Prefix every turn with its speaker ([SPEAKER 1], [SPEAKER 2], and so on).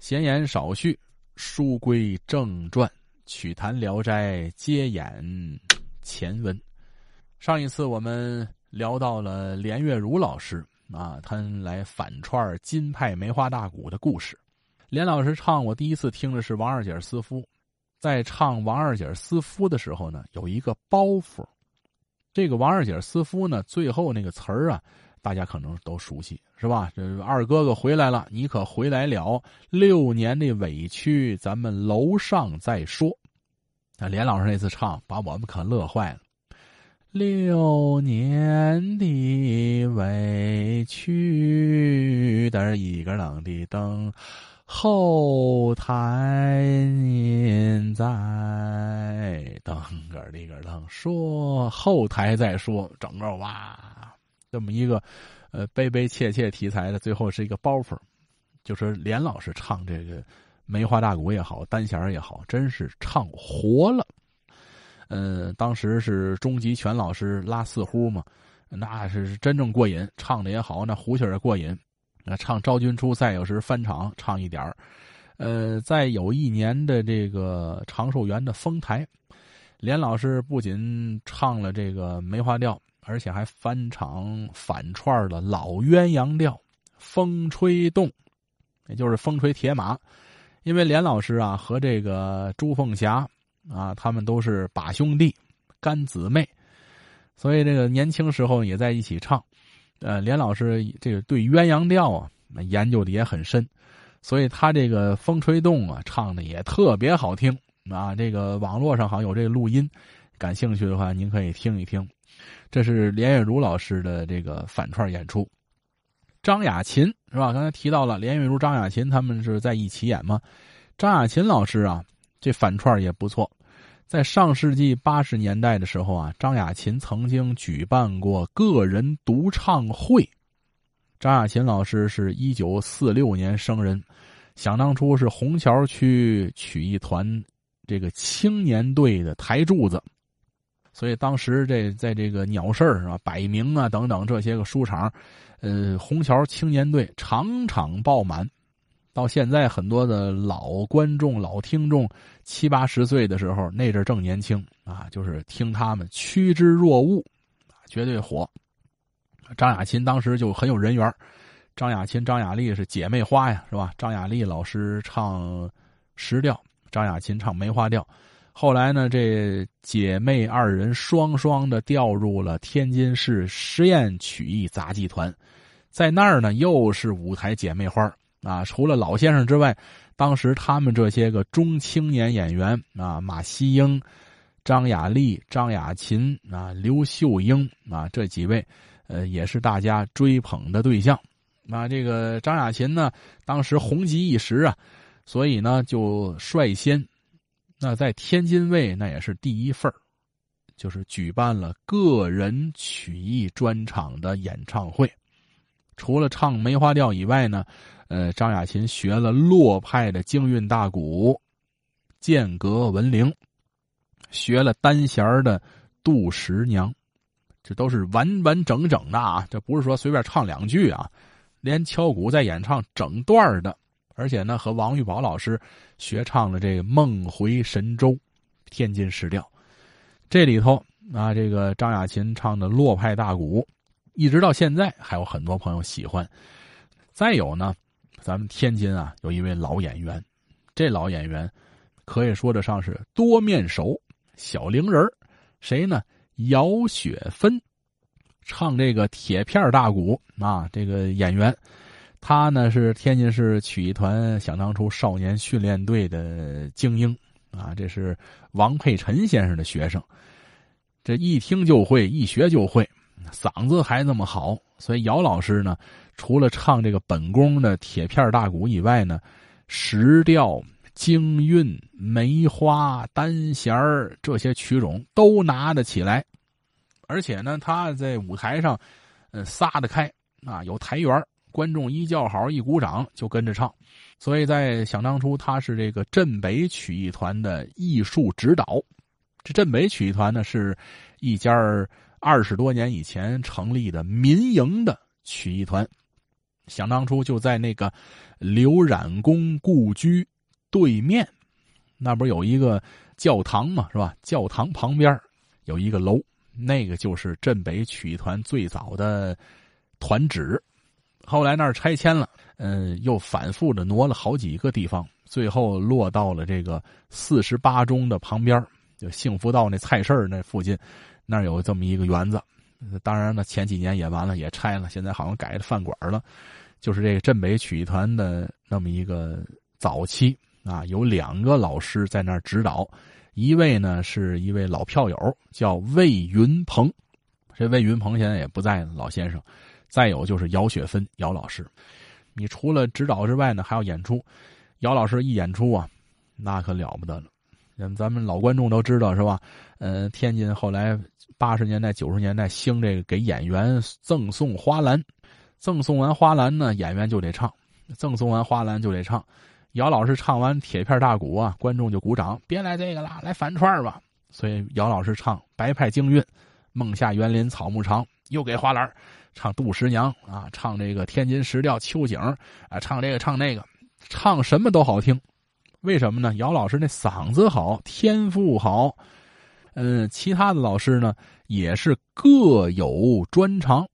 [SPEAKER 1] 闲言少叙，书归正传，曲坛聊斋接演前文。上一次我们聊到了连月如老师啊，他来反串金派梅花大鼓的故事。连老师唱，我第一次听的是王二姐私夫，在唱王二姐私夫的时候呢，有一个包袱。这个王二姐私夫呢，最后那个词儿啊。大家可能都熟悉，是吧？这二哥哥回来了，你可回来了。六年的委屈，咱们楼上再说。那连老师那次唱，把我们可乐坏了。六年的委屈，噔一个冷的灯，后台您在，等个里个噔说后台再说，整个哇。这么一个，呃，悲悲切切题材的，最后是一个包袱，就是连老师唱这个梅花大鼓也好，单弦也好，真是唱活了。嗯，当时是钟吉全老师拉四胡嘛，那是真正过瘾，唱的也好，那胡琴也过瘾。那唱昭君出塞，有时翻场唱一点儿。呃，在有一年的这个长寿园的丰台，连老师不仅唱了这个梅花调。而且还翻唱反串了老鸳鸯调《风吹动》，也就是《风吹铁马》。因为连老师啊和这个朱凤霞啊，他们都是把兄弟、干姊妹，所以这个年轻时候也在一起唱。呃，连老师这个对鸳鸯调啊研究的也很深，所以他这个《风吹动》啊唱的也特别好听啊。这个网络上好像有这个录音，感兴趣的话您可以听一听。这是连月如老师的这个反串演出，张雅琴是吧？刚才提到了连月如、张雅琴他们是在一起演吗？张雅琴老师啊，这反串也不错。在上世纪八十年代的时候啊，张雅琴曾经举办过个人独唱会。张雅琴老师是一九四六年生人，想当初是虹桥区曲艺团这个青年队的台柱子。所以当时这在这个鸟市啊、百名啊等等这些个书场，呃，虹桥青年队场场爆满。到现在很多的老观众、老听众，七八十岁的时候，那阵正年轻啊，就是听他们趋之若鹜，绝对火。张雅琴当时就很有人缘，张雅琴、张雅丽是姐妹花呀，是吧？张雅丽老师唱石调，张雅琴唱梅花调。后来呢，这姐妹二人双双的调入了天津市实验曲艺杂技团，在那儿呢，又是舞台姐妹花啊。除了老先生之外，当时他们这些个中青年演员啊，马西英、张雅丽、张雅琴啊、刘秀英啊，这几位，呃，也是大家追捧的对象。那这个张雅琴呢，当时红极一时啊，所以呢，就率先。那在天津卫那也是第一份就是举办了个人曲艺专场的演唱会。除了唱梅花调以外呢，呃，张雅琴学了洛派的京韵大鼓，间隔闻铃，学了单弦的杜十娘，这都是完完整整的啊！这不是说随便唱两句啊，连敲鼓在演唱整段的。而且呢，和王玉宝老师学唱了这个《梦回神州》，天津市调。这里头啊，这个张雅琴唱的落派大鼓，一直到现在还有很多朋友喜欢。再有呢，咱们天津啊，有一位老演员，这老演员可以说得上是多面手、小灵人谁呢？姚雪芬，唱这个铁片大鼓啊，这个演员。他呢是天津市曲艺团想当初少年训练队的精英啊，这是王佩臣先生的学生，这一听就会，一学就会，嗓子还那么好，所以姚老师呢，除了唱这个本宫的铁片大鼓以外呢，石调、京韵、梅花、单弦这些曲种都拿得起来，而且呢，他在舞台上，呃，撒得开啊，有台缘观众一叫好，一鼓掌就跟着唱，所以在想当初，他是这个镇北曲艺团的艺术指导。这镇北曲艺团呢，是一家二十多年以前成立的民营的曲艺团。想当初就在那个刘冉公故居对面，那不是有一个教堂嘛，是吧？教堂旁边有一个楼，那个就是镇北曲艺团最早的团址。后来那儿拆迁了，嗯，又反复的挪了好几个地方，最后落到了这个四十八中的旁边，就幸福道那菜市那附近，那儿有这么一个园子。当然了，前几年也完了，也拆了，现在好像改了饭馆了。就是这个镇北曲艺团的那么一个早期啊，有两个老师在那儿指导，一位呢是一位老票友，叫魏云鹏，这魏云鹏现在也不在了，老先生。再有就是姚雪芬，姚老师，你除了指导之外呢，还要演出。姚老师一演出啊，那可了不得了。咱们老观众都知道是吧？呃，天津后来八十年代、九十年代兴这个给演员赠送花篮，赠送完花篮呢，演员就得唱，赠送完花篮就得唱。姚老师唱完《铁片大鼓》啊，观众就鼓掌，别来这个了，来反串吧。所以姚老师唱《白派京韵》，《梦下园林草木长》，又给花篮。唱杜十娘啊，唱这个天津时调秋景啊，唱这个唱那个，唱什么都好听。为什么呢？姚老师那嗓子好，天赋好。嗯，其他的老师呢也是各有专长。